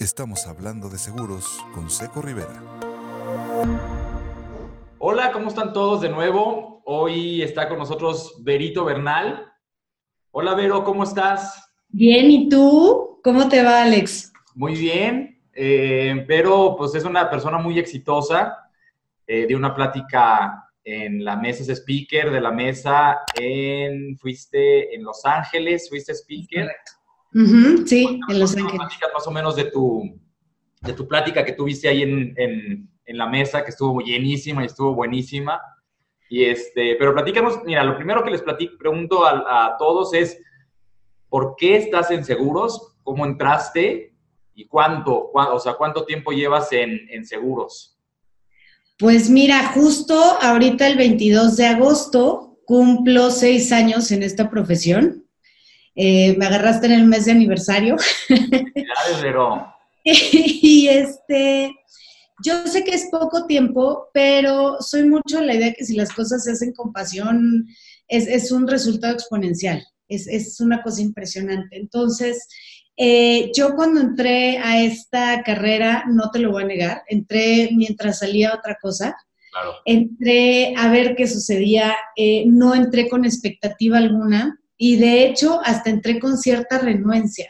Estamos hablando de seguros con Seco Rivera. Hola, ¿cómo están todos de nuevo? Hoy está con nosotros Berito Bernal. Hola, Vero, ¿cómo estás? Bien, ¿y tú? ¿Cómo te va, Alex? Muy bien. Eh, Vero, pues es una persona muy exitosa. Eh, de una plática en la mesa, es speaker de la mesa en, fuiste en Los Ángeles, fuiste speaker. Sí, en Los Ángeles. Más o menos de tu, de tu plática que tuviste ahí en, en, en la mesa, que estuvo llenísima y estuvo buenísima. Y este, pero platícanos, mira, lo primero que les platico, pregunto a, a, todos es, ¿por qué estás en seguros? ¿Cómo entraste? ¿Y cuánto, o sea, cuánto tiempo llevas en, en seguros? Pues mira, justo ahorita el 22 de agosto cumplo seis años en esta profesión. Eh, me agarraste en el mes de aniversario. Claro, y este, yo sé que es poco tiempo, pero soy mucho la idea que si las cosas se hacen con pasión, es, es un resultado exponencial. Es, es, una cosa impresionante. Entonces, eh, yo cuando entré a esta carrera, no te lo voy a negar, entré mientras salía otra cosa. Claro. Entré a ver qué sucedía, eh, no entré con expectativa alguna y de hecho hasta entré con cierta renuencia.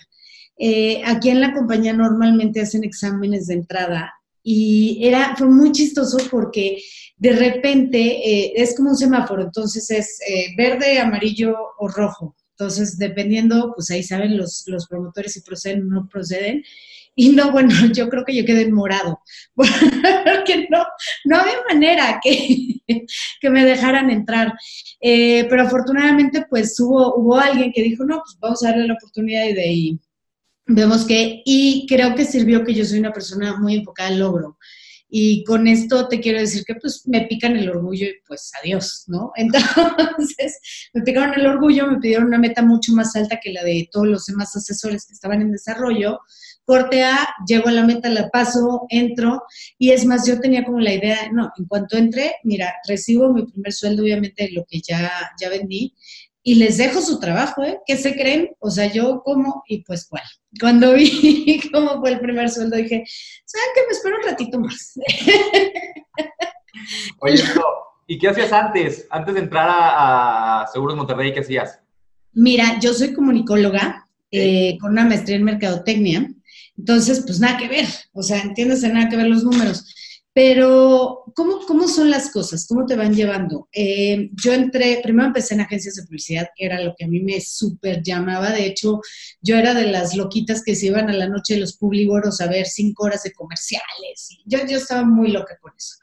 Eh, aquí en la compañía normalmente hacen exámenes de entrada y era, fue muy chistoso porque de repente eh, es como un semáforo, entonces es eh, verde, amarillo o rojo. Entonces, dependiendo, pues ahí saben los, los promotores si proceden o no proceden. Y no, bueno, yo creo que yo quedé en morado, porque no, no había manera que, que me dejaran entrar. Eh, pero afortunadamente, pues hubo, hubo alguien que dijo, no, pues vamos a darle la oportunidad y de ahí vemos que, y creo que sirvió que yo soy una persona muy enfocada al logro. Y con esto te quiero decir que pues me pican el orgullo y pues adiós, ¿no? Entonces, me picaron el orgullo, me pidieron una meta mucho más alta que la de todos los demás asesores que estaban en desarrollo. Corte A, llego a la meta, la paso, entro. Y es más, yo tenía como la idea, no, en cuanto entre, mira, recibo mi primer sueldo, obviamente, lo que ya, ya vendí y les dejo su trabajo, ¿eh? ¿Qué se creen? O sea, yo como, y pues cuál. Cuando vi cómo fue el primer sueldo, dije, ¿saben qué? Me espero un ratito más. Oye, ¿y qué hacías antes? Antes de entrar a, Seguros Monterrey, ¿qué hacías? Mira, yo soy comunicóloga eh, con una maestría en mercadotecnia. Entonces, pues nada que ver. O sea, entiendes, nada que ver los números. Pero, ¿cómo, ¿cómo son las cosas? ¿Cómo te van llevando? Eh, yo entré, primero empecé en agencias de publicidad, que era lo que a mí me súper llamaba. De hecho, yo era de las loquitas que se iban a la noche de los publigoros a ver cinco horas de comerciales. Yo, yo estaba muy loca con eso.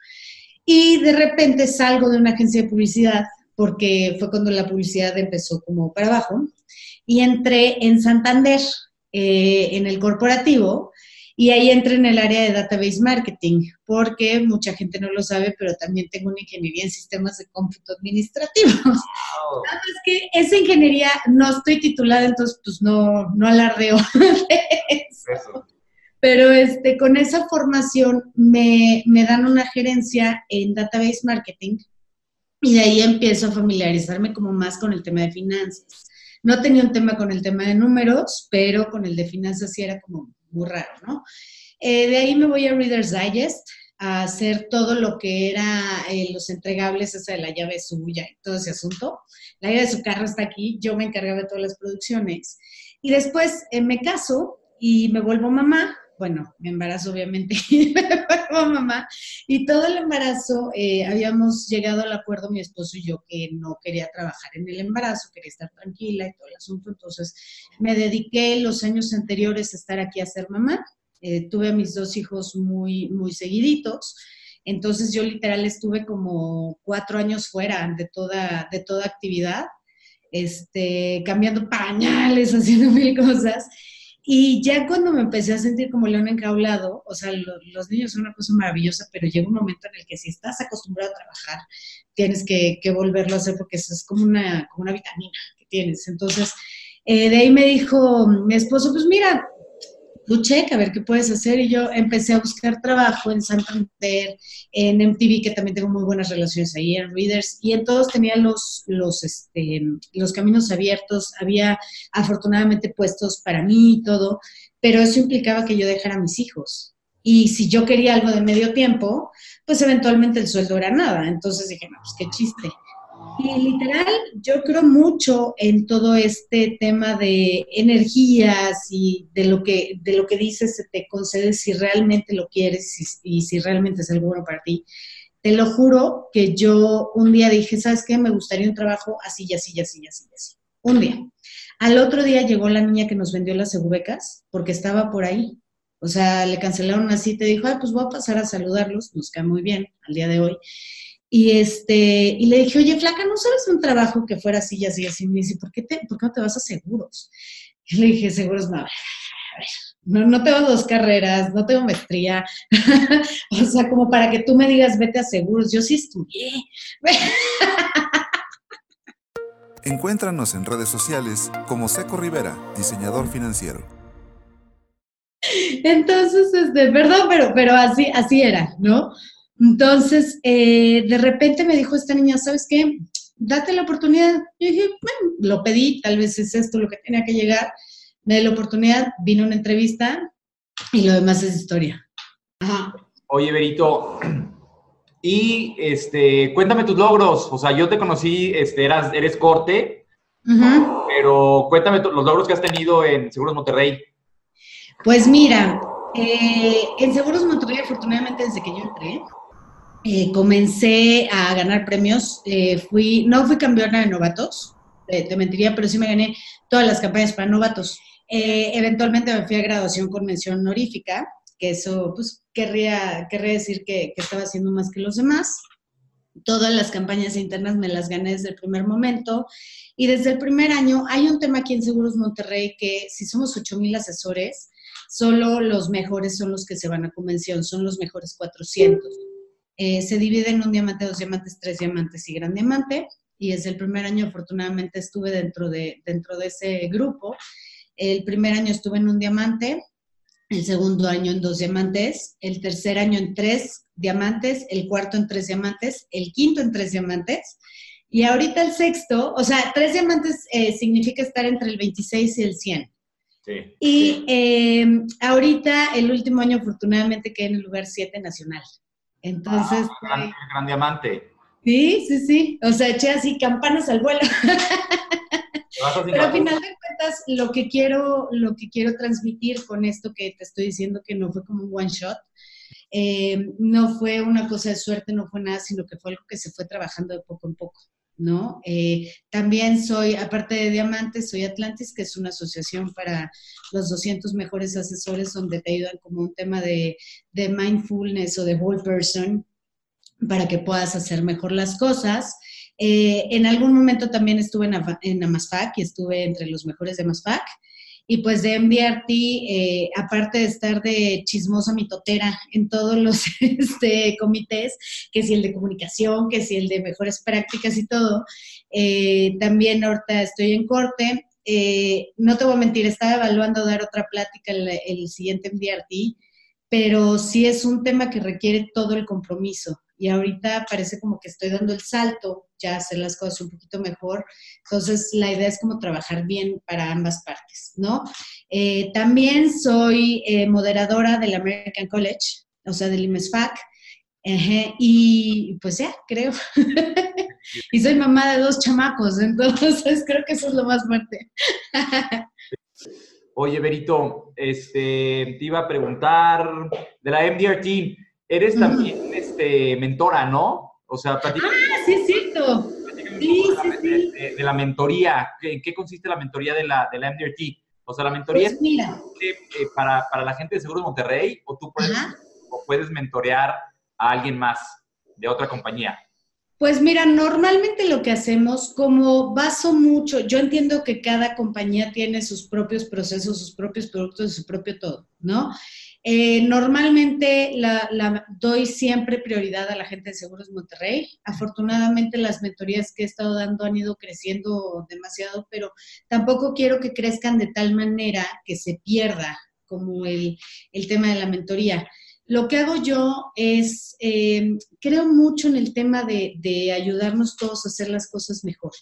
Y de repente salgo de una agencia de publicidad, porque fue cuando la publicidad empezó como para abajo, y entré en Santander, eh, en el corporativo, y ahí entré en el área de database marketing, porque mucha gente no lo sabe, pero también tengo una ingeniería en sistemas de cómputo administrativos. Wow. que esa ingeniería no estoy titulada, entonces pues no, no alardeo de eso. Pero este, con esa formación me, me dan una gerencia en database marketing y de ahí empiezo a familiarizarme como más con el tema de finanzas. No tenía un tema con el tema de números, pero con el de finanzas sí era como muy raro, ¿no? Eh, de ahí me voy a Reader's Digest a hacer todo lo que era eh, los entregables, esa de la llave suya y todo ese asunto. La llave de su carro está aquí, yo me encargaba de todas las producciones. Y después eh, me caso y me vuelvo mamá. Bueno, me embarazo obviamente mamá. Y todo el embarazo eh, habíamos llegado al acuerdo mi esposo y yo que no quería trabajar en el embarazo, quería estar tranquila y todo el asunto. Entonces me dediqué los años anteriores a estar aquí a ser mamá eh, tuve a mis dos hijos muy, muy seguiditos. Entonces yo literal estuve como cuatro años fuera de toda, de toda actividad, este, cambiando pañales, haciendo mil cosas. Y ya cuando me empecé a sentir como león encaulado, o sea, lo, los niños son una cosa maravillosa, pero llega un momento en el que si estás acostumbrado a trabajar, tienes que, que volverlo a hacer porque eso es como una, como una vitamina que tienes. Entonces, eh, de ahí me dijo mi esposo, pues mira, tú checa a ver qué puedes hacer. Y yo empecé a buscar trabajo en Santander, en MTV, que también tengo muy buenas relaciones ahí, en Readers, y en todos tenía los, los, este, los caminos abiertos, había afortunadamente puestos para mí y todo, pero eso implicaba que yo dejara a mis hijos. Y si yo quería algo de medio tiempo, pues eventualmente el sueldo era nada. Entonces dije, no, pues qué chiste. Y literal, yo creo mucho en todo este tema de energías y de lo que, de lo que dices se te concede si realmente lo quieres y, si realmente es algo bueno para ti. Te lo juro que yo un día dije, ¿sabes qué? Me gustaría un trabajo así y así y así y así y así. Un día. Al otro día llegó la niña que nos vendió las segubecas porque estaba por ahí. O sea, le cancelaron una cita y dijo, ay, pues voy a pasar a saludarlos, nos cae muy bien al día de hoy. Y, este, y le dije, oye, flaca, ¿no sabes un trabajo que fuera así y así y así? Me dice, ¿por qué, te, ¿por qué no te vas a seguros? Y le dije, seguros, no, a ver, no, no tengo dos carreras, no tengo maestría. o sea, como para que tú me digas, vete a seguros, yo sí estudié. Encuéntranos en redes sociales como Seco Rivera, diseñador financiero. Entonces, este, perdón, pero, pero así, así era, ¿no? Entonces, eh, de repente me dijo esta niña, ¿sabes qué? Date la oportunidad. Yo dije, bueno, lo pedí, tal vez es esto lo que tenía que llegar. Me di la oportunidad, vino una entrevista y lo demás es historia. Ajá. Oye, Berito, y este, cuéntame tus logros. O sea, yo te conocí, este, eras, eres corte, pero cuéntame los logros que has tenido en Seguros Monterrey. Pues mira, eh, en Seguros Monterrey, afortunadamente, desde que yo entré, eh, comencé a ganar premios. Eh, fui, no fui campeona de novatos, te mentiría, pero sí me gané todas las campañas para novatos. eventualmente me fui a graduación con mención honorífica, que eso, pues, querría, querría decir que, que estaba haciendo más que los demás. Todas las campañas internas me las gané desde el primer momento. Y desde el primer año hay un tema aquí en Seguros Monterrey que si somos 8 mil asesores, solo los mejores son los que se van a convención, son los mejores 400. Eh, se divide en un diamante, dos diamantes, tres diamantes y gran diamante. Y desde el primer año, afortunadamente, estuve dentro de, dentro de ese grupo. El primer año estuve en un diamante, el segundo año en dos diamantes, el tercer año en tres diamantes, el cuarto en tres diamantes, el quinto en tres diamantes. Y ahorita el sexto, o sea, tres diamantes eh, significa estar entre el 26 y el 100 y em, ahorita, el último año, afortunadamente, quedé en el lugar 7 nacional. Entonces. Ah, gran, diamante. Sí, sí, sí. O sea, eché así campanas al vuelo. Pero al final de cuentas, lo que quiero, lo que quiero transmitir con esto que te estoy diciendo que no fue como un one shot, em, no fue una cosa de suerte, no fue nada, sino que fue algo que se fue trabajando de poco en poco. ¿No? Eh, también soy, aparte de Diamantes, soy Atlantis, que es una asociación para los 200 mejores asesores donde te ayudan como un tema de, mindfulness o de whole person para que puedas hacer mejor las cosas. Eh, en algún momento también estuve en, en Amasfac y estuve entre los mejores de Amasfac. Y pues de MDRT, eh, aparte de estar de chismosa mitotera en todos los este, comités, que si el de comunicación, que si el de mejores prácticas y todo, eh, también ahorita estoy en corte. Eh, no te voy a mentir, estaba evaluando dar otra plática el, el siguiente MDRT, pero sí es un tema que requiere todo el compromiso y ahorita parece como que estoy dando el salto, ya hacer las cosas un poquito mejor. Entonces, la idea es como trabajar bien para ambas partes, ¿no? Eh, también soy eh, moderadora del American College, o sea, del IMESFAC, y pues ya, creo. y soy mamá de dos chamacos, entonces creo que eso es lo más fuerte. Oye, Berito, este, te iba a preguntar de la MDRT, eres también este, mentora, ¿no? O sea, platica. Ah, sí, Sí, sí. De, la mentoría. ¿En qué consiste la mentoría de la, de la MDRT? O sea, la mentoría pues mira. es eh, para, para, la gente de Seguros Monterrey o tú puedes, o puedes mentorear a alguien más de otra compañía. Pues mira, normalmente lo que hacemos, como baso mucho, yo entiendo que cada compañía tiene sus propios procesos, sus propios productos, su propio todo, ¿no? Eh, normalmente doy siempre prioridad a la gente de Seguros Monterrey. Afortunadamente las mentorías que he estado dando han ido creciendo demasiado, pero tampoco quiero que crezcan de tal manera que se pierda como el, tema de la mentoría. Lo que hago yo es, eh, creo mucho en el tema de, ayudarnos todos a hacer las cosas mejor.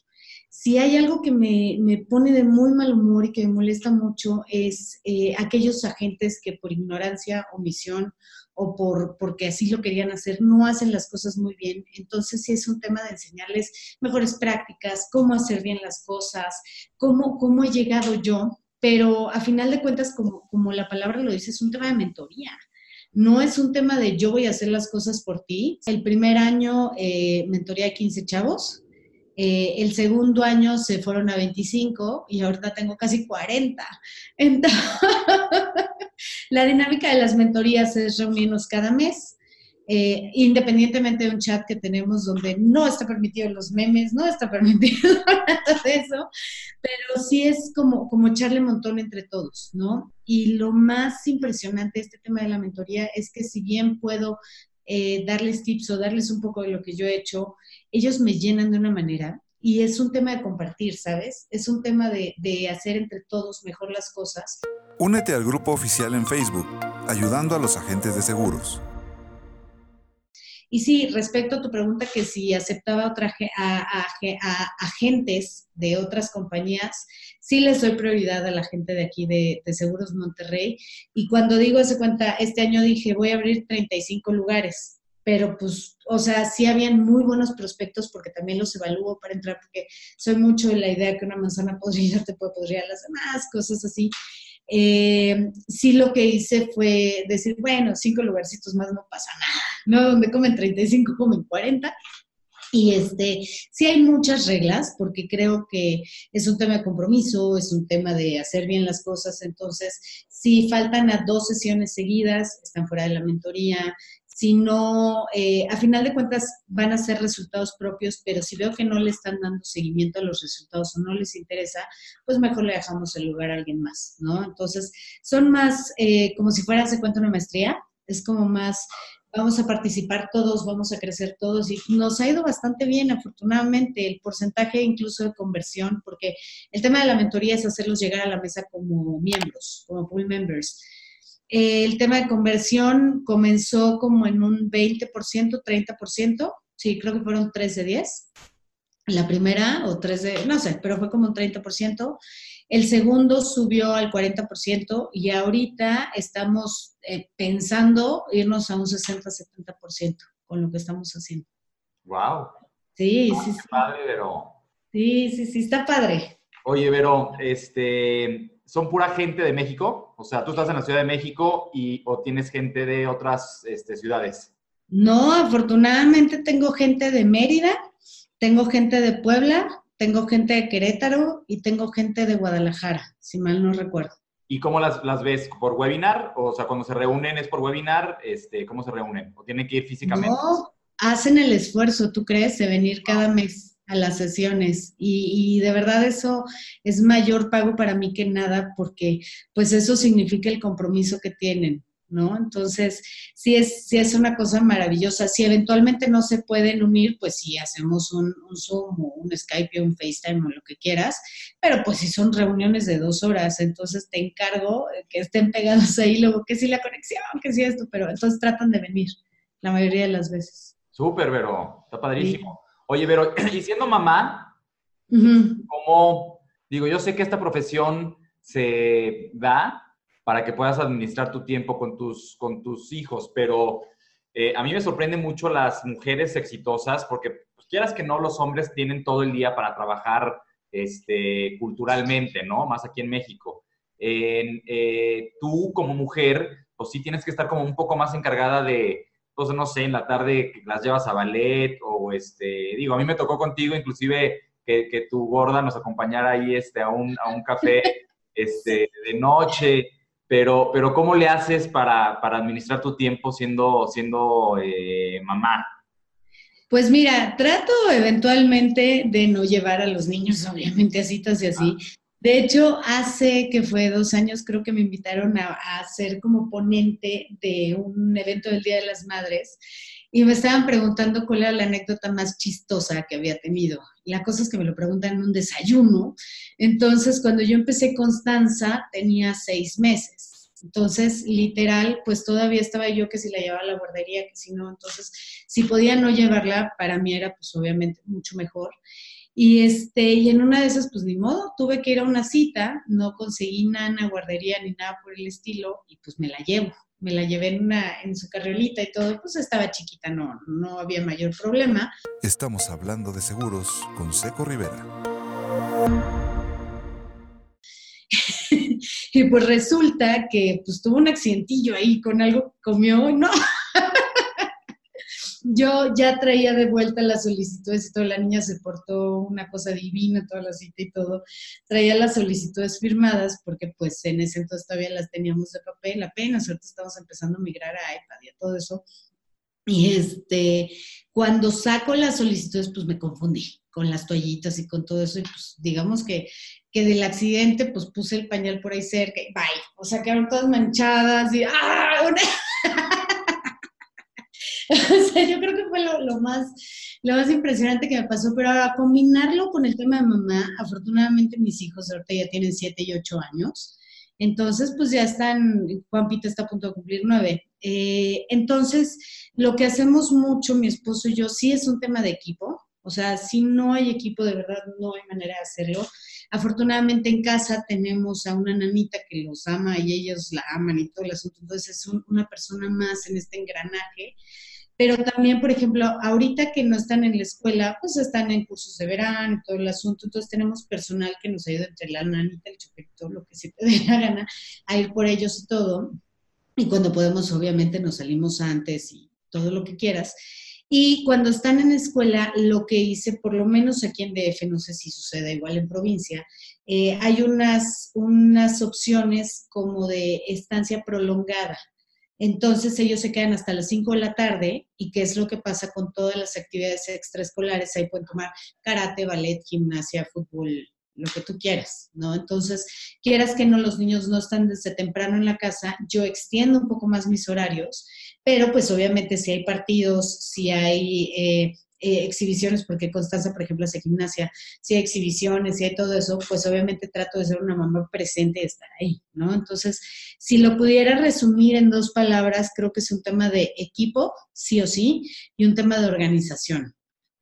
Si hay algo que me, pone de muy mal humor y que me molesta mucho es eh, aquellos agentes que por ignorancia, omisión o por, porque así lo querían hacer, no hacen las cosas muy bien. Entonces sí es un tema de enseñarles mejores prácticas, cómo hacer bien las cosas, cómo, cómo he llegado yo, pero a final de cuentas, como, como la palabra lo dice, es un tema de mentoría. No es un tema de yo voy a hacer las cosas por ti. El primer año eh, mentoría a 15 chavos, eh, el segundo año se fueron a 25 y ahorita tengo casi 40. Entonces, la dinámica de las mentorías es reunirnos cada mes, eh, independientemente de un chat que tenemos donde no está permitido los memes, no está permitido nada de eso, pero sí es como, como echarle montón entre todos, ¿no? Y lo más impresionante de este tema de la mentoría es que si bien puedo eh, darles tips o darles un poco de lo que yo he hecho, ellos me llenan de una manera y es un tema de compartir, ¿sabes? Es un tema de, de hacer entre todos mejor las cosas. Únete al grupo oficial en Facebook, ayudando a los agentes de seguros. Y sí, respecto a tu pregunta, que si aceptaba otra, a, agentes de otras compañías, sí les doy prioridad a la gente de aquí de, Seguros Monterrey. Y cuando digo, hace cuenta, este año dije, voy a abrir 35 lugares, pero pues, o sea, sí habían muy buenos prospectos porque también los evalúo para entrar, porque soy mucho de la idea que una manzana podrida te puede podrir a las demás, cosas así. Eh, sí lo que hice fue decir, bueno, cinco lugarcitos más no pasa nada, ¿no? Donde comen 35, comen 40. Y este, sí hay muchas reglas, porque creo que es un tema de compromiso, es un tema de hacer bien las cosas. Entonces, si faltan a dos sesiones seguidas, están fuera de la mentoría, sino eh, a final de cuentas van a ser resultados propios, pero si veo que no le están dando seguimiento a los resultados o no les interesa, pues mejor le dejamos el lugar a alguien más, ¿no? Entonces, son más eh, como si fuera, se cuenta una maestría, es como más, vamos a participar todos, vamos a crecer todos y nos ha ido bastante bien, afortunadamente, el porcentaje incluso de conversión, porque el tema de la mentoría es hacerlos llegar a la mesa como miembros, como pool members el tema de conversión comenzó como en un 20%, 30%, sí, creo que fueron 3 de 10. La primera, o 3 de, no sé, pero fue como un 30%. El segundo subió al 40% y ahorita estamos eh, pensando irnos a un 60-70% con lo que estamos haciendo. ¡Wow! Sí, sí, sí. Padre, pero... Sí, sí, sí, está padre. Oye, Vero, este, ¿son pura gente de México? O sea, tú estás en la Ciudad de México y, o tienes gente de otras este, ciudades. No, afortunadamente tengo gente de Mérida, tengo gente de Puebla, tengo gente de Querétaro y tengo gente de Guadalajara, si mal no recuerdo. ¿Y cómo las, las ves? ¿Por webinar? O sea, cuando se reúnen es por webinar, este, ¿cómo se reúnen? ¿O tienen que ir físicamente? No, hacen el esfuerzo, ¿tú crees? De venir cada mes a las sesiones y, de verdad eso es mayor pago para mí que nada porque pues eso significa el compromiso que tienen, ¿no? Entonces, sí es, sí es una cosa maravillosa. Si eventualmente no se pueden unir, pues sí hacemos un, un Zoom o un Skype o un FaceTime o lo que quieras, pero pues si son reuniones de dos horas, entonces te encargo que estén pegados ahí, luego que sí la conexión, que sí esto, pero entonces tratan de venir la mayoría de las veces. Súper, Vero, está padrísimo. Oye, pero y siendo mamá, ¿cómo, digo, yo sé que esta profesión se da para que puedas administrar tu tiempo con tus, con tus hijos, pero eh, a mí me sorprende mucho las mujeres exitosas porque pues, quieras que no, los hombres tienen todo el día para trabajar este, culturalmente, ¿no? Más aquí en México. Eh, tú como mujer, pues sí tienes que estar como un poco más encargada de, pues no sé, en la tarde las llevas a ballet o este, digo, a mí me tocó contigo inclusive que, que tu gorda nos acompañara ahí este, a, un, a un café este, de noche, pero, pero ¿cómo le haces para, para administrar tu tiempo siendo, siendo eh, mamá? Pues mira, trato eventualmente de no llevar a los niños, obviamente, a citas y así, de hecho, hace que fue dos años, creo que me invitaron a, ser como ponente de un evento del Día de las Madres y me estaban preguntando cuál era la anécdota más chistosa que había tenido. la cosa es que me lo preguntan en un desayuno. Entonces, cuando yo empecé Constanza, tenía seis meses. Entonces, literal, pues todavía estaba yo que si la llevaba a la guardería, que si no, entonces, si podía no llevarla, para mí era pues obviamente mucho mejor. Y, este, y en una de esas, pues ni modo, tuve que ir a una cita, no conseguí nada guardería ni nada por el estilo, y pues me la llevo. Me la llevé en, una, en su carriolita y todo, pues estaba chiquita, no, no había mayor problema. Estamos hablando de seguros con Seco Rivera. y pues resulta que pues tuvo un accidentillo ahí con algo que comió, no. Yo ya traía de vuelta las solicitudes y toda la niña se portó una cosa divina, toda la cita y todo. Traía las solicitudes firmadas porque pues en ese entonces todavía las teníamos de papel, apenas ahorita estamos empezando a migrar a iPad y a todo eso. Y este, cuando saco las solicitudes, pues me confundí con las toallitas y con todo eso. Y pues digamos que que del accidente, pues puse el pañal por ahí cerca y bye. O sea, quedaron todas manchadas y ¡ah! o sea, yo creo que fue lo, más, lo más impresionante que me pasó, pero ahora combinarlo con el tema de mamá, afortunadamente mis hijos ahorita ya tienen 7 y 8 años, entonces pues ya están, Juan Pita está a punto de cumplir 9. Eh, entonces, lo que hacemos mucho, mi esposo y yo, sí es un tema de equipo, o sea, si no hay equipo, de verdad no hay manera de hacerlo. Afortunadamente en casa tenemos a una nanita que los ama y ellos la aman y todo el asunto, entonces es una persona más en este engranaje. Pero también, por ejemplo, ahorita que no están en la escuela, pues están en cursos de verano todo el asunto, entonces tenemos personal que nos ayuda entre la nanita, el choferito, lo que se te dé la gana, a ir por ellos y todo. Y cuando podemos, obviamente, nos salimos antes y todo lo que quieras. Y cuando están en escuela, lo que hice, por lo menos aquí en DF, no sé si sucede igual en provincia, eh, hay unas, unas opciones como de estancia prolongada. Entonces ellos se quedan hasta las 5 de la tarde y qué es lo que pasa con todas las actividades extraescolares. Ahí pueden tomar karate, ballet, gimnasia, fútbol, lo que tú quieras, ¿no? Entonces, quieras que no, los niños no están desde temprano en la casa, yo extiendo un poco más mis horarios pero pues obviamente si hay partidos, si hay eh, eh, exhibiciones, porque Constanza, por ejemplo, hace gimnasia, si hay exhibiciones, si hay todo eso, pues obviamente trato de ser una mamá presente y estar ahí, ¿no? Entonces, si lo pudiera resumir en dos palabras, creo que es un tema de equipo, sí o sí, y un tema de organización.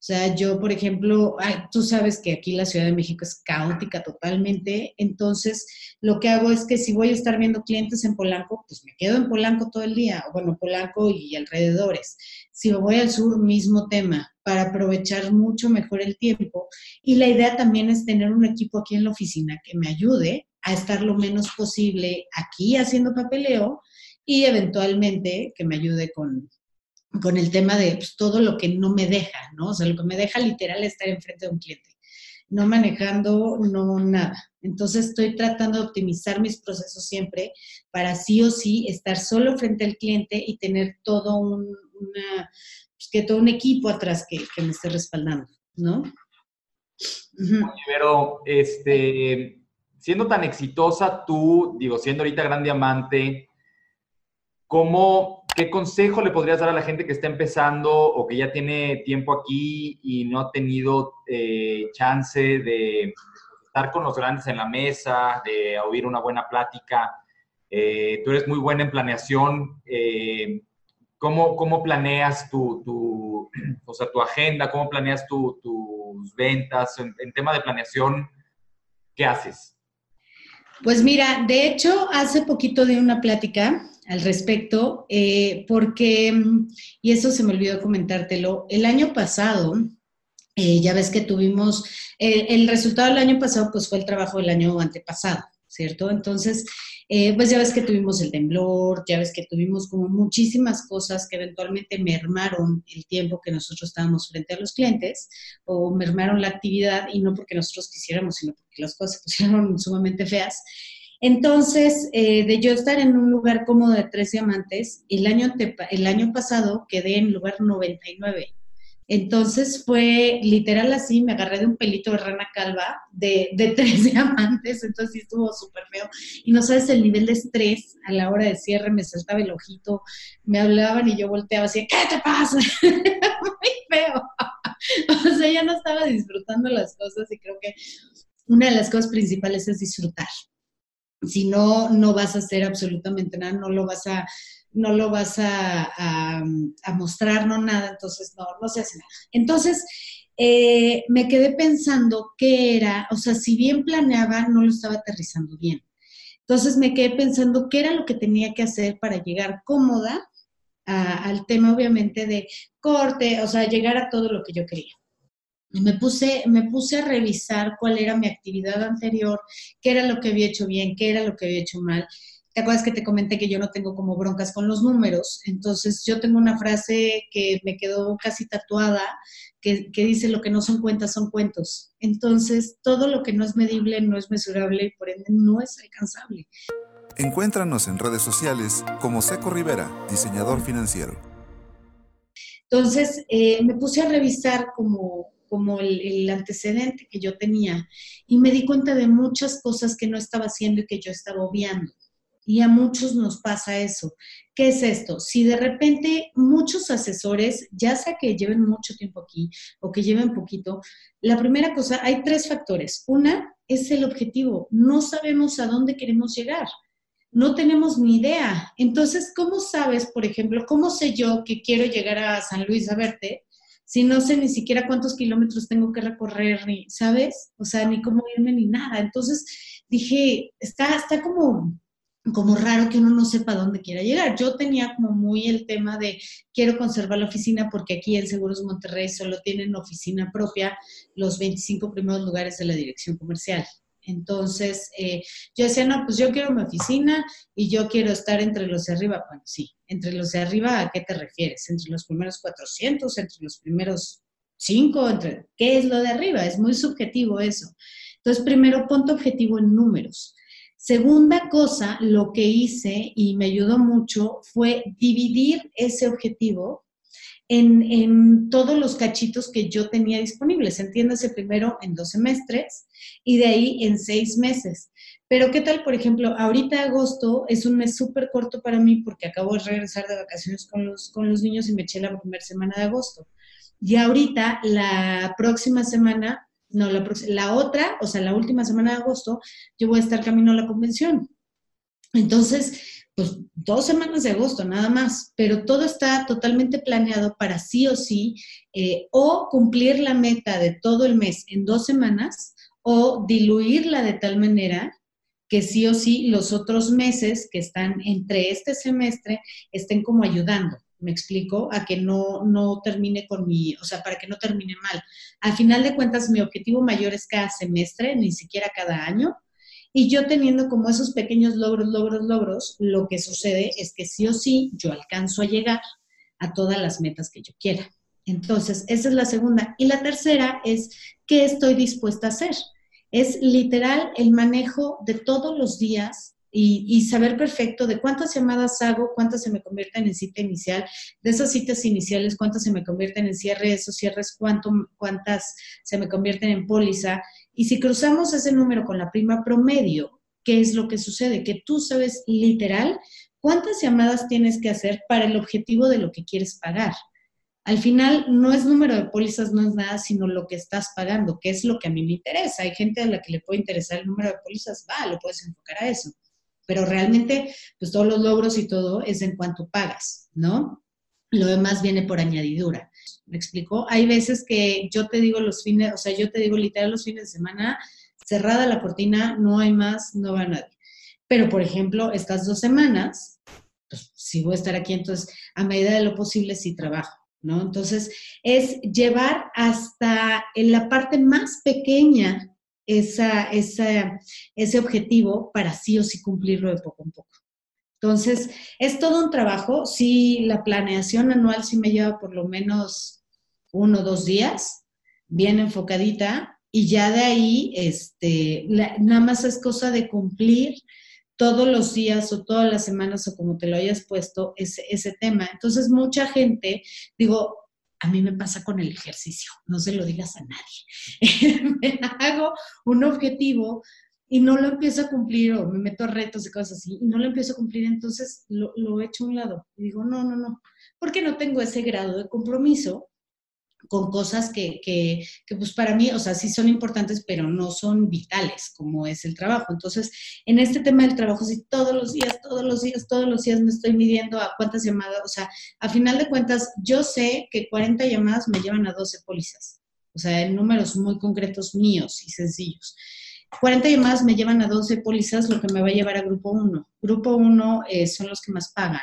O sea, yo, por ejemplo, tú sabes que aquí la Ciudad de México es caótica totalmente, entonces lo que hago es que si voy a estar viendo clientes en Polanco, pues me quedo en Polanco todo el día, o bueno, Polanco y alrededores. Si voy al sur, mismo tema, para aprovechar mucho mejor el tiempo. Y la idea también es tener un equipo aquí en la oficina que me ayude a estar lo menos posible aquí haciendo papeleo y eventualmente que me ayude con, con el tema de pues, todo lo que no me deja, ¿no? O sea, lo que me deja literal estar enfrente de un cliente, no manejando, no nada. Entonces estoy tratando de optimizar mis procesos siempre para sí o sí estar solo frente al cliente y tener todo un, una, pues, que todo un equipo atrás que, que me esté respaldando, ¿no? Pero, este, siendo tan exitosa tú, digo, siendo ahorita gran diamante, ¿cómo ¿qué consejo le podrías dar a la gente que está empezando o que ya tiene tiempo aquí y no ha tenido eh, chance de estar con los grandes en la mesa, de oír una buena plática? Eh, tú eres muy buena en planeación. Eh, ¿cómo, ¿cómo, planeas tu, tu, o sea, tu agenda? ¿Cómo planeas tus ventas? En, en tema de planeación, ¿qué haces? Pues mira, de hecho, hace poquito de una plática al respecto, eh, porque, y eso se me olvidó comentártelo, el año pasado, eh, ya ves que tuvimos, el resultado del año pasado, pues fue el trabajo del año antepasado, ¿cierto? Entonces, eh, pues ya ves que tuvimos el temblor, ya ves que tuvimos como muchísimas cosas que eventualmente mermaron el tiempo que nosotros estábamos frente a los clientes o mermaron la actividad y no porque nosotros quisiéramos, sino porque las cosas se pusieron sumamente feas. Entonces, eh, de yo estar en un lugar cómodo de tres diamantes, el año, el año pasado quedé en lugar 99. Entonces fue literal así, me agarré de un pelito de rana calva de, tres diamantes, entonces sí estuvo súper feo. Y no sabes el nivel de estrés a la hora de cierre, me saltaba el ojito, me hablaban y yo volteaba así, ¿qué te pasa? Muy feo. o sea, ya no estaba disfrutando las cosas y creo que una de las cosas principales es disfrutar Si no, no vas a hacer absolutamente nada, no lo vas a, no lo vas a, mostrar, no nada, entonces no, no se hace nada. Entonces, eh, me quedé pensando qué era, o sea, si bien planeaba, no lo estaba aterrizando bien. Entonces me quedé pensando qué era lo que tenía que hacer para llegar cómoda al tema, obviamente, de corte, o sea, llegar a todo lo que yo quería. Y me puse, me puse a revisar cuál era mi actividad anterior, qué era lo que había hecho bien, qué era lo que había hecho mal. ¿Te acuerdas que te comenté que yo no tengo como broncas con los números? Entonces yo tengo una frase que me quedó casi tatuada, que, que, dice lo que no son cuentas son cuentos. Entonces todo lo que no es medible no es mesurable y por ende no es alcanzable. Encuéntranos en redes sociales como Seco Rivera, diseñador financiero. Entonces eh, me puse a revisar como como el, antecedente que yo tenía y me di cuenta de muchas cosas que no estaba haciendo y que yo estaba obviando. Y a muchos nos pasa eso. ¿Qué es esto? Si de repente muchos asesores, ya sea que lleven mucho tiempo aquí o que lleven poquito, la primera cosa, hay tres factores. Una es el objetivo. No sabemos a dónde queremos llegar. No tenemos ni idea. Entonces, ¿cómo sabes, por ejemplo, cómo sé yo que quiero llegar a San Luis a verte si no sé ni siquiera cuántos kilómetros tengo que recorrer, ni, ¿sabes? O sea, ni cómo irme ni nada. Entonces dije, está, está como, como raro que uno no sepa dónde quiera llegar. Yo tenía como muy el tema de quiero conservar la oficina porque aquí en Seguros Monterrey solo tienen oficina propia los 25 primeros lugares de la dirección comercial. Entonces, eh, yo decía, no, pues yo quiero mi oficina y yo quiero estar entre los de arriba. Bueno, sí, entre los de arriba, ¿a qué te refieres? ¿Entre los primeros 400, entre los primeros 5? Entre... ¿Qué es lo de arriba? Es muy subjetivo eso. Entonces, primero, ponte objetivo en números. Segunda cosa, lo que hice y me ayudó mucho fue dividir ese objetivo en, todos los cachitos que yo tenía disponibles. Entiéndase primero en dos semestres y de ahí en seis meses. Pero ¿qué tal, por ejemplo, ahorita agosto es un mes súper corto para mí porque acabo de regresar de vacaciones con los, con los niños y me eché la primera semana de agosto. Y ahorita, la próxima semana, no, la, la otra, o sea, la última semana de agosto, yo voy a estar camino a la convención. Entonces, pues dos semanas de agosto nada más, pero todo está totalmente planeado para sí o sí eh, o cumplir la meta de todo el mes en dos semanas o diluirla de tal manera que sí o sí los otros meses que están entre este semestre estén como ayudando. Me explico, a que no, no termine con mi, o sea, para que no termine mal. Al final de cuentas, mi objetivo mayor es cada semestre, ni siquiera cada año, y yo teniendo como esos pequeños logros, logros, logros, lo que sucede es que sí o sí yo alcanzo a llegar a todas las metas que yo quiera. Entonces, esa es la segunda. Y la tercera es, ¿qué estoy dispuesta a hacer? Es literal el manejo de todos los días y, saber perfecto de cuántas llamadas hago, cuántas se me convierten en cita inicial, de esas citas iniciales, cuántas se me convierten en cierre, esos cierres, cuánto, cuántas se me convierten en póliza. Y si cruzamos ese número con la prima promedio, ¿qué es lo que sucede? Que tú sabes literal cuántas llamadas tienes que hacer para el objetivo de lo que quieres pagar. Al final no es número de pólizas, no es nada, sino lo que estás pagando, que es lo que a mí me interesa. Hay gente a la que le puede interesar el número de pólizas, va, lo puedes enfocar a eso pero realmente, pues todos los logros y todo es en cuanto pagas, ¿no? Lo demás viene por añadidura. ¿Me explico? Hay veces que yo te digo los fines, o sea, yo te digo literal los fines de semana, cerrada la cortina, no hay más, no va nadie. Pero, por ejemplo, estas dos semanas, pues si voy a estar aquí, entonces, a medida de lo posible, sí trabajo, ¿no? Entonces, es llevar hasta en la parte más pequeña esa, ese objetivo para sí o sí cumplirlo de poco en poco. Entonces, es todo un trabajo. Sí, la planeación anual sí me lleva por lo menos uno o dos días, bien enfocadita, y ya de ahí, este, nada más es cosa de cumplir todos los días o todas las semanas o como te lo hayas puesto ese, ese tema. Entonces, mucha gente, digo, a mí me pasa con el ejercicio, no se lo digas a nadie. me hago un objetivo y no lo empiezo a cumplir o me meto a retos y cosas así y no lo empiezo a cumplir, entonces lo, lo echo a un lado y digo, no, no, no, porque no tengo ese grado de compromiso con cosas que, que, que, pues para mí, o sea, sí son importantes, pero no son vitales, como es el trabajo. Entonces, en este tema del trabajo, sí, todos los días, todos los días, todos los días me estoy midiendo a cuántas llamadas, o sea, a final de cuentas, yo sé que 40 llamadas me llevan a 12 pólizas, o sea, en números muy concretos míos y sencillos. 40 llamadas me llevan a 12 pólizas, lo que me va a llevar a grupo 1. Grupo 1 eh, son los que más pagan.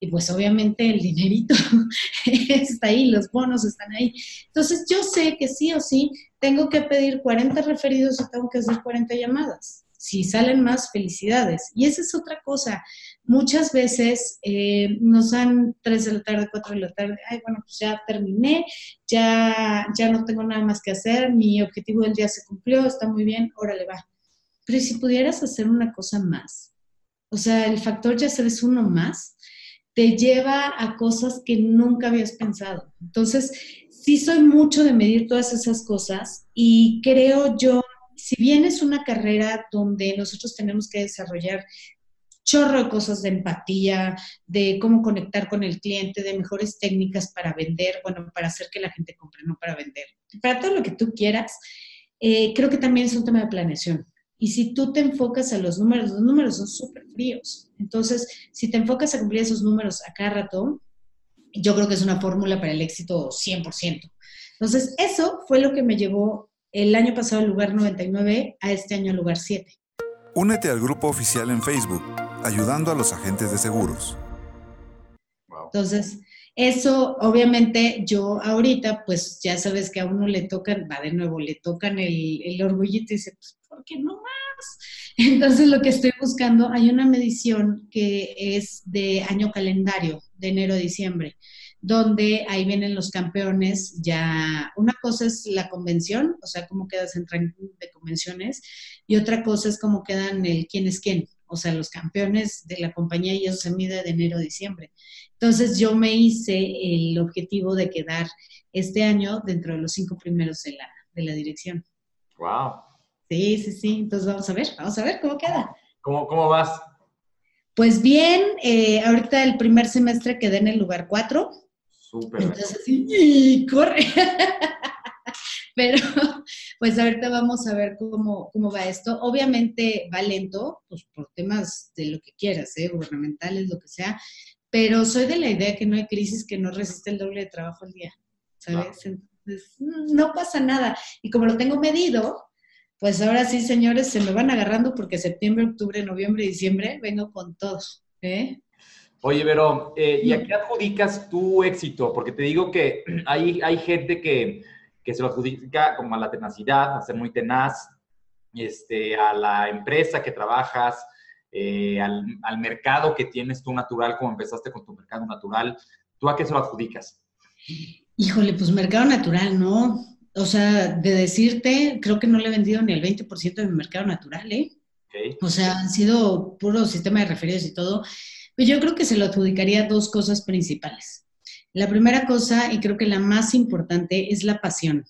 Y pues obviamente el dinerito está ahí, los bonos están ahí. Entonces yo sé que sí o sí tengo que pedir 40 referidos y tengo que hacer 40 llamadas. Si salen más, felicidades. Y esa es otra cosa. Muchas veces eh, nos dan 3 de la tarde, 4 de la tarde, ay, bueno, pues ya terminé, ya, ya no tengo nada más que hacer, mi objetivo del día se cumplió, está muy bien, órale va. Pero si pudieras hacer una cosa más, o sea, el factor ya sabes uno más, te lleva a cosas que nunca habías pensado. Entonces, sí soy mucho de medir todas esas cosas y creo yo, si bien es una carrera donde nosotros tenemos que desarrollar chorro de cosas de empatía, de cómo conectar con el cliente, de mejores técnicas para vender, bueno, para hacer que la gente compre, no para vender. Para todo lo que tú quieras, eh, creo que también es un tema de planeación. Y si tú te enfocas a los números, los números son súper fríos. Entonces, si te enfocas a cumplir esos números a cada rato, yo creo que es una fórmula para el éxito 100%. Entonces, eso fue lo que me llevó el año pasado al lugar 99 a este año al lugar 7. Únete al grupo oficial en Facebook, ayudando a los agentes de seguros. Entonces, eso, obviamente, yo ahorita, pues ya sabes que a uno le tocan, va de nuevo, le tocan el, el orgullito y dice, pues, ¿por qué no más? Entonces, lo que estoy buscando, hay una medición que es de año calendario, de enero a diciembre, donde ahí vienen los campeones, ya, una cosa es la convención, o sea, cómo quedas en ranking de convenciones, y otra cosa es cómo quedan el quién es quién, o sea, los campeones de la compañía y eso se mide de enero a diciembre. Entonces yo me hice el objetivo de quedar este año dentro de los cinco primeros de la, de la dirección. Wow. Sí, sí, sí. Entonces vamos a ver, vamos a ver cómo queda. ¿Cómo, cómo vas? Pues bien, eh, ahorita el primer semestre quedé en el lugar cuatro. Súper. Entonces, sí, corre. Pero pues ahorita vamos a ver cómo, cómo va esto. Obviamente va lento, pues por temas de lo que quieras, ¿eh? gubernamentales, lo que sea, pero soy de la idea que no hay crisis que no resiste el doble de trabajo al día, ¿sabes? Entonces, no pasa nada. Y como lo tengo medido, pues ahora sí, señores, se me van agarrando porque septiembre, octubre, noviembre, diciembre, vengo con todos. ¿eh? Oye, pero, eh, ¿y a qué adjudicas tu éxito? Porque te digo que hay, hay gente que que se lo adjudica como a la tenacidad, a ser muy tenaz, este, a la empresa que trabajas, eh, al, al, mercado que tienes tú natural, como empezaste con tu mercado natural. ¿Tú a qué se lo adjudicas? Híjole, pues mercado natural, ¿no? O sea, de decirte, creo que no le he vendido ni el 20% de mi mercado natural, ¿eh? Okay. O sea, han sido puro sistema de referidos y todo. Pero yo creo que se lo adjudicaría dos cosas principales. La primera cosa, y creo que la más importante, es la pasión.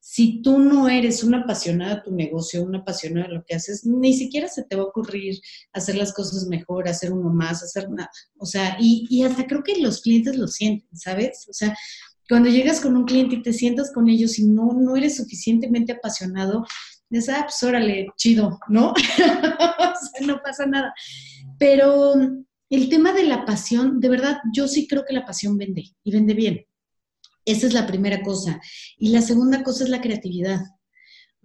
Si tú no eres una apasionada de tu negocio, una apasionada de lo que haces, ni siquiera se te va a ocurrir hacer las cosas mejor, hacer uno más, hacer nada. O sea, y, hasta creo que los clientes lo sienten, ¿sabes? O sea, cuando llegas con un cliente y te sientas con ellos y no, no eres suficientemente apasionado, dices, ah, pues órale, chido, ¿no? o sea, no pasa nada. Pero el tema de la pasión, de verdad, yo sí creo que la pasión vende y vende bien. Esa es la primera cosa. Y la segunda cosa es la creatividad.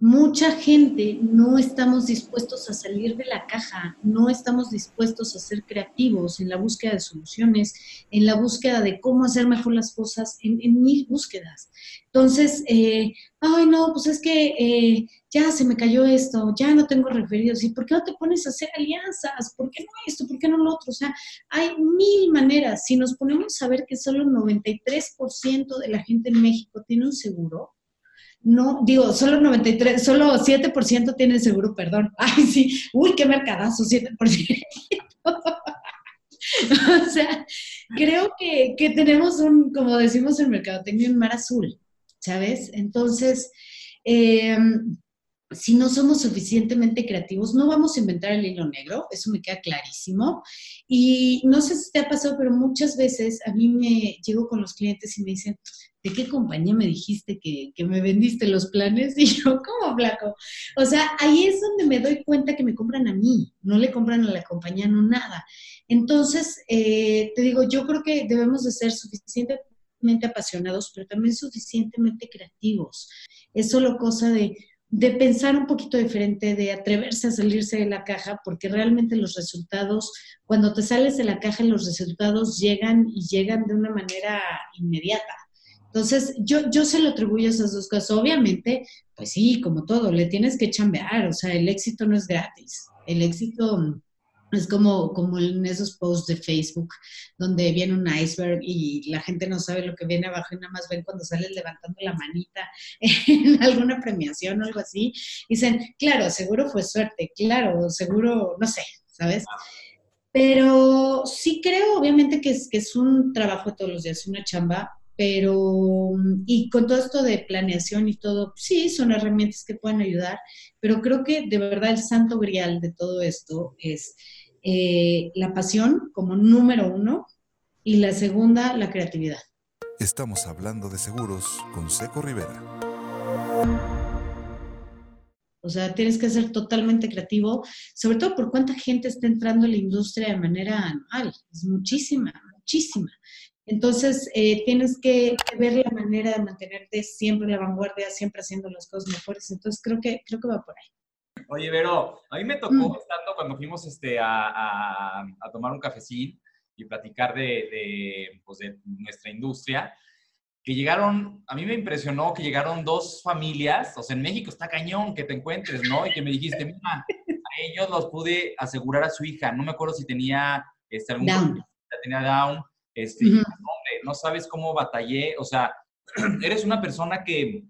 Mucha gente no estamos dispuestos a salir de la caja, no estamos dispuestos a ser creativos en la búsqueda de soluciones, en la búsqueda de cómo hacer mejor las cosas, en, en mil búsquedas. Entonces, eh, ay, no, pues es que eh, ya se me cayó esto, ya no tengo referidos, ¿y por qué no te pones a hacer alianzas? ¿Por qué no esto? ¿Por qué no lo otro? O sea, hay mil maneras. Si nos ponemos a ver que solo el 93% de la gente en México tiene un seguro, no, digo, solo 93, solo 7% tiene seguro, perdón. Ay, sí, uy, qué mercadazo, 7%. o sea, creo que, que, tenemos un, como decimos en mercadotecnia, un mar azul, ¿sabes? Entonces, eh, si no somos suficientemente creativos, no vamos a inventar el hilo negro, eso me queda clarísimo. Y no sé si te ha pasado, pero muchas veces a mí me llego con los clientes y me dicen, ¿de qué compañía me dijiste que, me vendiste los planes? Y yo, ¿cómo flaco? O sea, ahí es donde me doy cuenta que me compran a mí, no le compran a la compañía, no nada. Entonces, eh, te digo, yo creo que debemos de ser suficientemente apasionados, pero también suficientemente creativos. Es solo cosa de, de pensar un poquito diferente, de atreverse a salirse de la caja, porque realmente los resultados, cuando te sales de la caja, los resultados llegan y llegan de una manera inmediata. Entonces, yo, yo se lo atribuyo a esas dos cosas. Obviamente, pues sí, como todo, le tienes que chambear, o sea, el éxito no es gratis. El éxito es como, como en esos posts de Facebook, donde viene un iceberg y la gente no sabe lo que viene abajo y nada más ven cuando sales levantando la manita en alguna premiación o algo así. Dicen, claro, seguro fue suerte, claro, seguro, no sé, ¿sabes? Pero sí creo, obviamente, que es, que es un trabajo todos los días, una chamba, pero, y con todo esto de planeación y todo, sí, son herramientas que pueden ayudar, pero creo que de verdad el santo grial de todo esto es eh, la pasión como número uno y la segunda, la creatividad. Estamos hablando de seguros con Seco Rivera. O sea, tienes que ser totalmente creativo, sobre todo por cuánta gente está entrando a la industria de manera anual. Es muchísima, muchísima. Entonces, eh, tienes que, ver la manera de mantenerte siempre en la vanguardia, siempre haciendo las cosas mejores. Entonces, creo que, creo que va por ahí. Oye, Vero, a mí me tocó, mm. estando cuando fuimos este, a, a, tomar un cafecín y platicar de, de, pues de, nuestra industria, que llegaron, a mí me impresionó que llegaron dos familias, o sea, en México está cañón que te encuentres, ¿no? Y que me dijiste, mira, a ellos los pude asegurar a su hija, no me acuerdo si tenía este, algún down. tenía down, este, uh -huh. hombre, no sabes cómo batallé, o sea, eres una persona que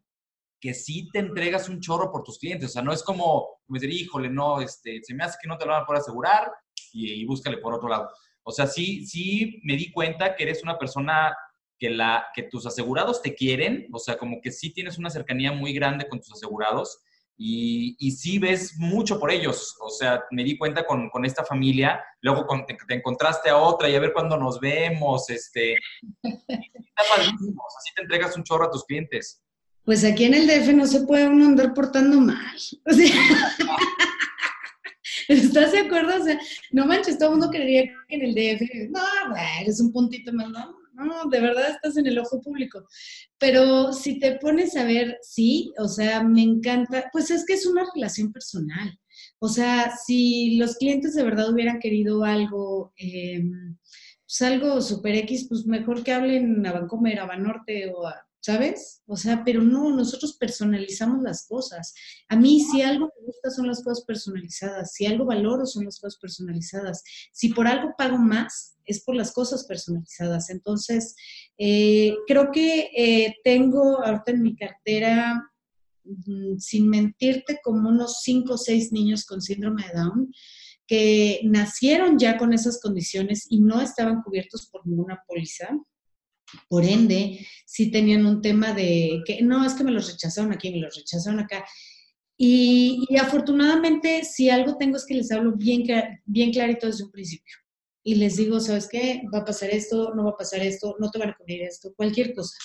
que sí te entregas un chorro por tus clientes. O sea, no es como, me decir, híjole, no, este, se me hace que no te lo van a poder asegurar y, y, búscale por otro lado. O sea, sí, sí me di cuenta que eres una persona que, la, que tus asegurados te quieren, o sea, como que sí tienes una cercanía muy grande con tus asegurados y, y sí ves mucho por ellos. O sea, me di cuenta con, con esta familia, luego con, te, te, encontraste a otra y a ver cuándo nos vemos, este, está padrísimo, o sea, sí te entregas un chorro a tus clientes pues aquí en el DF no se puede uno andar portando mal. O sea, ¿estás de acuerdo? O sea, no manches, todo el mundo creería que en el DF, no, eres un puntito más, no, no, de verdad estás en el ojo público. Pero si te pones a ver, sí, o sea, me encanta, pues es que es una relación personal. O sea, si los clientes de verdad hubieran querido algo, eh, pues algo super X, pues mejor que hablen a Bancomer, a Banorte o a ¿sabes? O sea, pero no, nosotros personalizamos las cosas. A mí si algo me gusta son las cosas personalizadas, si algo valoro son las cosas personalizadas, si por algo pago más es por las cosas personalizadas. Entonces, eh, creo que eh, tengo ahorita en mi cartera, mmm, sin mentirte, como unos 5 o 6 niños con síndrome de Down que nacieron ya con esas condiciones y no estaban cubiertos por ninguna póliza por ende, sí tenían un tema de que no, es que me los rechazaron aquí, me los rechazaron acá. Y, afortunadamente, si algo tengo es que les hablo bien, bien clarito desde un principio. Y les digo, ¿sabes qué? Va a pasar esto, no va a pasar esto, no te van a poner esto, cualquier cosa.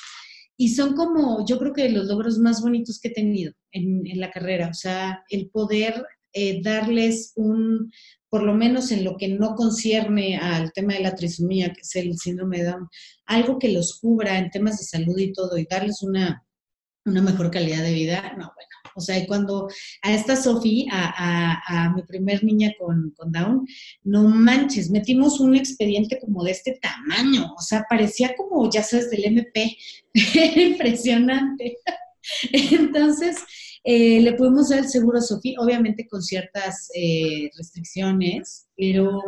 Y son como, yo creo que los logros más bonitos que he tenido en, en la carrera. O sea, el poder eh, darles un, por lo menos en lo que no concierne al tema de la trisomía, que es el síndrome de Down, algo que los cubra en temas de salud y todo, y darles una, una mejor calidad de vida, no, bueno. O sea, y cuando a esta Sofía, a, a, mi primer niña con, con, Down, no manches, metimos un expediente como de este tamaño, o sea, parecía como, ya sabes, del MP, impresionante. Entonces, eh, le pudimos dar el seguro a Sofía, obviamente con ciertas eh, restricciones, pero,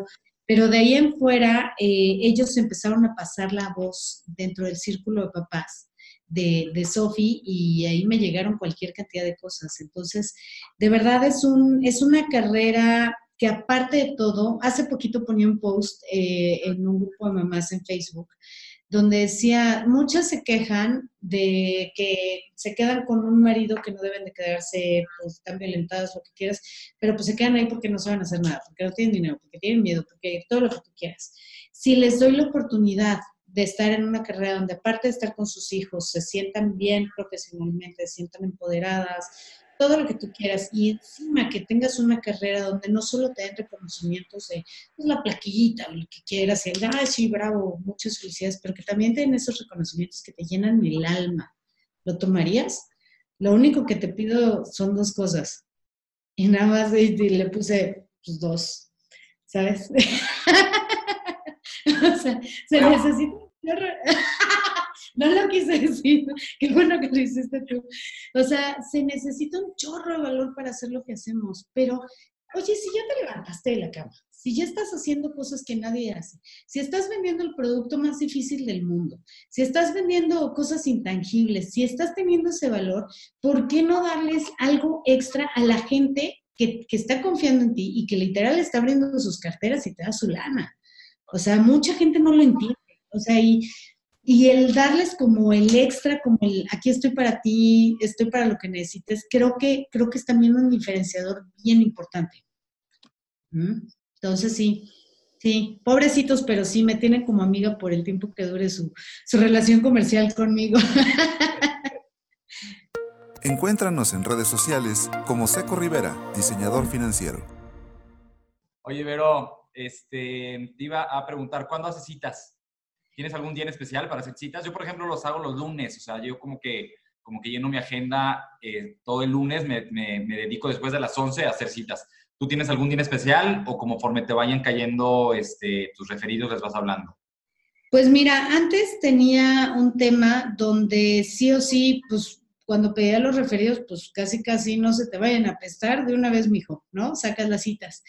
pero de ahí en fuera eh, ellos empezaron a pasar la voz dentro del círculo de papás de, de Sofi y ahí me llegaron cualquier cantidad de cosas. Entonces, de verdad es, un, es una carrera que aparte de todo, hace poquito ponía un post eh, en un grupo de mamás en Facebook donde decía, muchas se quejan de que se quedan con un marido que no deben de quedarse, pues están violentadas, lo que quieras, pero pues se quedan ahí porque no saben hacer nada, porque no tienen dinero, porque tienen miedo, porque todo lo que tú quieras. Si les doy la oportunidad de estar en una carrera donde aparte de estar con sus hijos, se sientan bien profesionalmente, se sientan empoderadas, todo lo que tú quieras, y encima que tengas una carrera donde no solo te den reconocimientos de pues, la plaquillita o lo que quieras, y el, ay, sí, bravo, muchas felicidades, pero que también te den esos reconocimientos que te llenan el alma. ¿Lo tomarías? Lo único que te pido son dos cosas. Y nada más le puse pues, dos, ¿sabes? o sea, se necesita no lo quise decir, qué bueno que lo hiciste tú. O sea, se necesita un chorro de valor para hacer lo que hacemos, pero oye, si ya te levantaste de la cama, si ya estás haciendo cosas que nadie hace, si estás vendiendo el producto más difícil del mundo, si estás vendiendo cosas intangibles, si estás teniendo ese valor, ¿por qué no darles algo extra a la gente que, que está confiando en ti y que literal está abriendo sus carteras y te da su lana? O sea, mucha gente no lo entiende. O sea, y y el darles como el extra, como el aquí estoy para ti, estoy para lo que necesites, creo que, creo que es también un diferenciador bien importante. ¿Mm? Entonces sí, sí, pobrecitos, pero sí me tienen como amiga por el tiempo que dure su, su relación comercial conmigo. Encuéntranos en redes sociales como Seco Rivera, diseñador financiero. Oye, Vero, este, te iba a preguntar, ¿cuándo haces citas? ¿Tienes algún día especial para hacer citas? Yo, por ejemplo, los hago los lunes, o sea, yo como que, como que lleno mi agenda eh, todo el lunes, me, dedico después de las 11 a hacer citas. ¿Tú tienes algún día especial o conforme te vayan cayendo este, tus referidos les vas hablando? Pues mira, antes tenía un tema donde sí o sí, pues cuando pedía los referidos, pues casi casi no se te vayan a prestar de una vez, mijo, ¿no? Sacas las citas.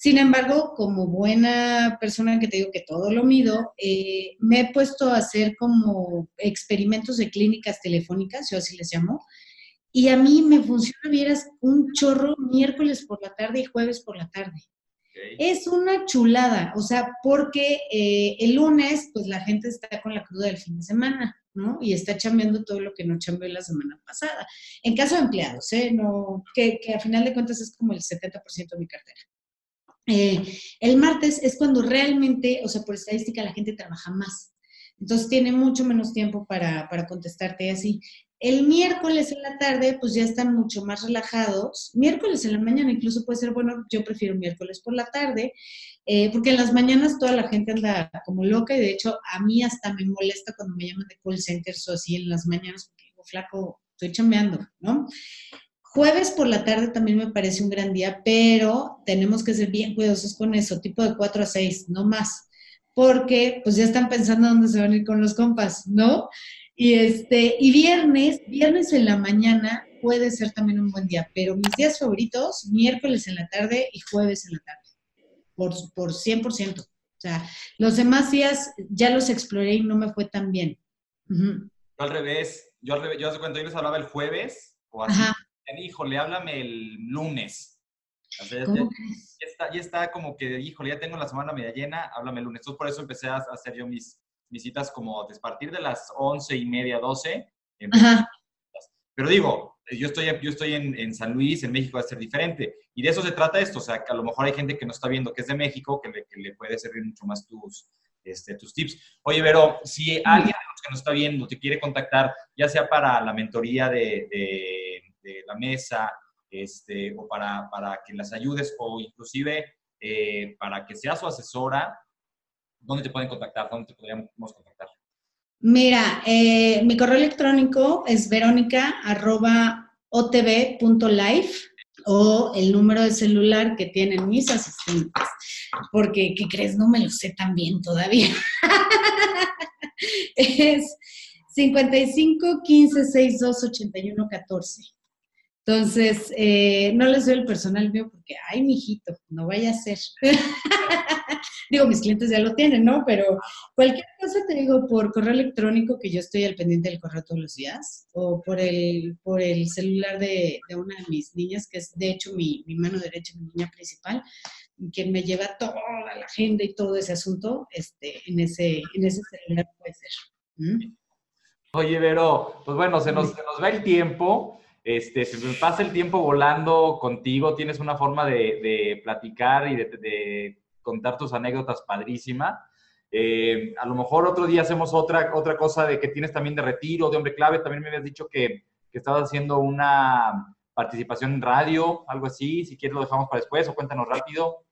Sin embargo, como buena persona que te digo que todo lo mido, eh, me he puesto a hacer como experimentos de clínicas telefónicas, yo así les llamo, y a mí me funciona, vieras, un chorro miércoles por la tarde y jueves por la tarde. Es una chulada, o sea, porque eh, el lunes, pues la gente está con la cruda del fin de semana, ¿no? Y está chambeando todo lo que no chambeó la semana pasada. En caso de empleados, ¿eh? No, que, que a final de cuentas es como el 70% de mi cartera. Eh, el martes es cuando realmente, o sea, por estadística, la gente trabaja más. Entonces tiene mucho menos tiempo para, para contestarte así. El miércoles en la tarde, pues ya están mucho más relajados. Miércoles en la mañana incluso puede ser, bueno, yo prefiero miércoles por la tarde, eh, porque en las mañanas toda la gente anda como loca y de hecho a mí hasta me molesta cuando me llaman de call centers o así en las mañanas, porque digo, flaco, estoy chambeando, ¿no? Jueves por la tarde también me parece un gran día, pero tenemos que ser bien cuidadosos con eso, tipo de 4 a 6, no más, porque pues ya están pensando dónde se van a ir con los compas, ¿no? Y este, y viernes, viernes en la mañana puede ser también un buen día, pero mis días favoritos, miércoles en la tarde y jueves en la tarde, por, por 100%. O sea, los demás días ya los exploré y no me fue tan bien. al revés, yo al revés, yo hace cuenta, yo les hablaba el jueves o así, híjole, háblame el lunes. ya, está, ya, está, como que, híjole, ya tengo la semana media llena, háblame el lunes. Entonces, por eso empecé a hacer yo mis, mis citas como a partir de las once y media, doce. Pero digo, yo estoy, yo estoy en, en, San Luis, en México va a ser diferente. Y de eso se trata esto. O sea, que a lo mejor hay gente que no está viendo que es de México, que le, que le puede servir mucho más tus, este, tus tips. Oye, pero si alguien que nos está viendo te quiere contactar, ya sea para la mentoría de la mesa, este, o para, para que las ayudes, o inclusive eh, para que sea su asesora, ¿dónde te pueden contactar? ¿Dónde te podríamos contactar? Mira, eh, mi correo electrónico es verónica.otv.life o el número de celular que tienen mis asistentes, porque, ¿qué crees? No me lo sé tan bien todavía. es 55 15 62 81 14. Entonces, eh, no les doy el personal mío porque, ay, mijito, no vaya a ser. digo, mis clientes ya lo tienen, ¿no? Pero cualquier cosa te digo por correo electrónico, que yo estoy al pendiente del correo todos los días, o por el, por el celular de, una de mis niñas, que es de hecho mi, mano derecha, mi niña principal, quien me lleva toda la agenda y todo ese asunto, este, en, ese, en ese celular puede ser. Oye, Vero, pues bueno, se nos, se nos va el tiempo. Este, se me pasa el tiempo volando contigo, tienes una forma de, platicar y de, contar tus anécdotas padrísima. Eh, a lo mejor otro día hacemos otra, otra cosa de que tienes también de retiro, de hombre clave. También me habías dicho que, que estabas haciendo una participación en radio, algo así. Si quieres lo dejamos para después o cuéntanos rápido.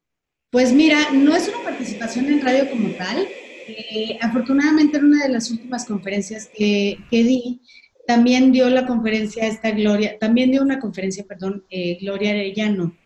Pues mira, no es una participación en radio como tal. Eh, afortunadamente en una de las últimas conferencias que, que, di, también dio la conferencia esta Gloria, también dio una conferencia, perdón, eh, Gloria Arellano.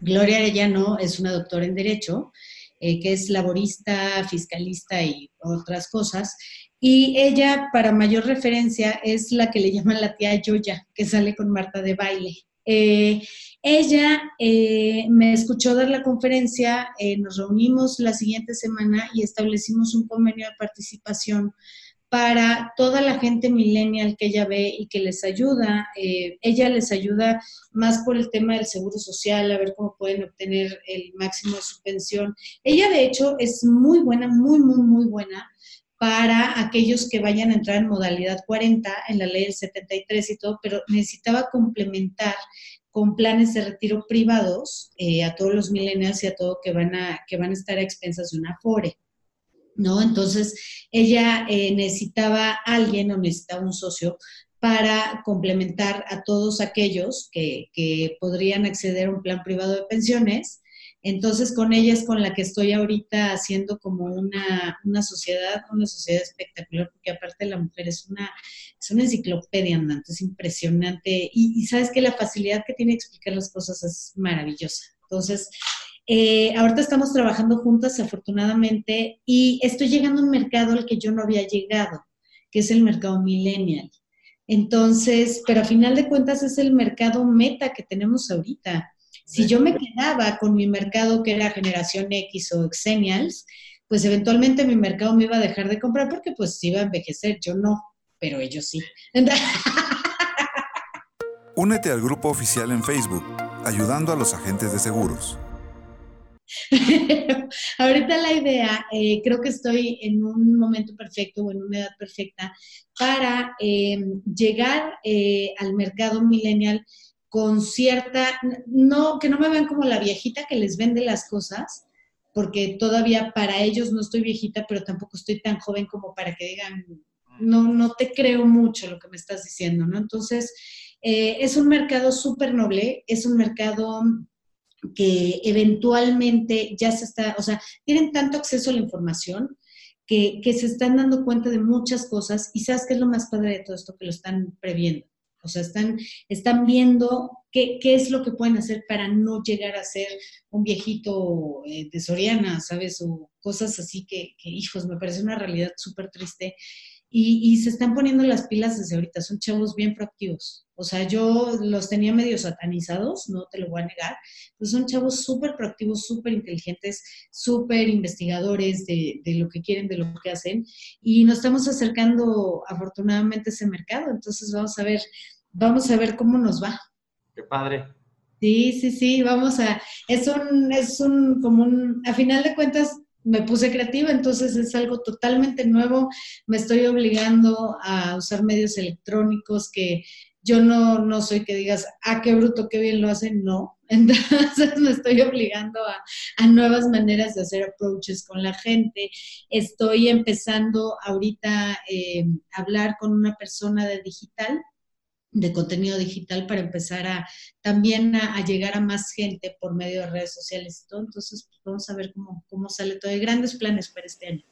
Gloria Arellano es una doctora en Derecho, eh, que es laborista, fiscalista y otras cosas. Y ella, para mayor referencia, es la que le llaman la tía Yoya, que sale con Marta de baile. Eh, ella me escuchó dar la conferencia, nos reunimos la siguiente semana y establecimos un convenio de participación para toda la gente millennial que ella ve y que les ayuda. ella les ayuda más por el tema del seguro social, a ver cómo pueden obtener el máximo de su pensión. Ella, de hecho, es muy buena, muy, muy, muy buena para aquellos que vayan a entrar en modalidad 40 en la ley del 73 y todo, pero necesitaba complementar con planes de retiro privados eh, a todos los millennials y a todo que van a, que van a estar a expensas de una FORE. ¿No? Entonces, ella eh, necesitaba alguien o necesitaba un socio para complementar a todos aquellos que, que podrían acceder a un plan privado de pensiones entonces, con ella es con la que estoy ahorita haciendo como una, una sociedad, una sociedad espectacular, porque aparte la mujer es una, es una enciclopedia andante, es impresionante. Y, sabes que la facilidad que tiene de explicar las cosas es maravillosa. Entonces, eh, ahorita estamos trabajando juntas, afortunadamente, y estoy llegando a un mercado al que yo no había llegado, que es el mercado millennial. Entonces, pero a final de cuentas es el mercado meta que tenemos ahorita. Si yo me quedaba con mi mercado que era generación X o Xennials, pues eventualmente mi mercado me iba a dejar de comprar porque pues iba a envejecer, yo no, pero ellos sí. Únete al grupo oficial en Facebook, ayudando a los agentes de seguros. Ahorita la idea, eh, creo que estoy en un momento perfecto o en una edad perfecta para eh, llegar eh, al mercado millennial con cierta, no, que no me vean como la viejita que les vende las cosas, porque todavía para ellos no estoy viejita, pero tampoco estoy tan joven como para que digan, no, no te creo mucho lo que me estás diciendo, ¿no? Entonces, es un mercado súper noble, es un mercado que eventualmente ya se está, o sea, tienen tanto acceso a la información que, que se están dando cuenta de muchas cosas y sabes qué es lo más padre de todo esto, que lo están previendo. O sea, están, están viendo qué, qué, es lo que pueden hacer para no llegar a ser un viejito eh, de Soriana, ¿sabes? O cosas así que, que hijos, me parece una realidad súper triste. Y, y, se están poniendo las pilas desde ahorita, son chavos bien proactivos. O sea, yo los tenía medio satanizados, no te lo voy a negar, pues son chavos súper proactivos, súper inteligentes, súper investigadores de, de, lo que quieren, de lo que hacen. Y nos estamos acercando afortunadamente a ese mercado, entonces vamos a ver, vamos a ver cómo nos va. Qué padre. Sí, sí, sí, vamos a, es un, es un, como un, a final de cuentas, me puse creativa, entonces es algo totalmente nuevo. Me estoy obligando a usar medios electrónicos que yo no, no soy que digas, ah, qué bruto, qué bien lo hacen, no. Entonces me estoy obligando a, nuevas maneras de hacer approaches con la gente. Estoy empezando ahorita eh, a hablar con una persona de digital de contenido digital para empezar a también a, llegar a más gente por medio de redes sociales y todo. Entonces, pues, vamos a ver cómo, cómo sale todo. Hay grandes planes para este año.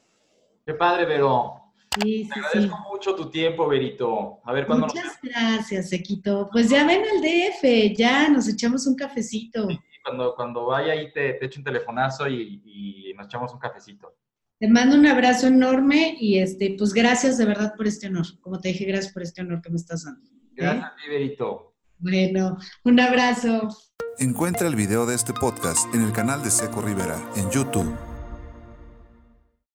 Qué padre, Vero. Sí, Te agradezco mucho tu tiempo, Verito. A ver cuándo Muchas gracias, Equito. Pues ya ven al DF, ya nos echamos un cafecito. Sí, cuando, cuando vaya ahí te, te echo un telefonazo y, y nos echamos un cafecito. Te mando un abrazo enorme y este, pues gracias de verdad por este honor. Como te dije, gracias por este honor que me estás dando. Gracias, Iberito. Bueno, un abrazo. Encuentra el video de este podcast en el canal de Seco Rivera en YouTube.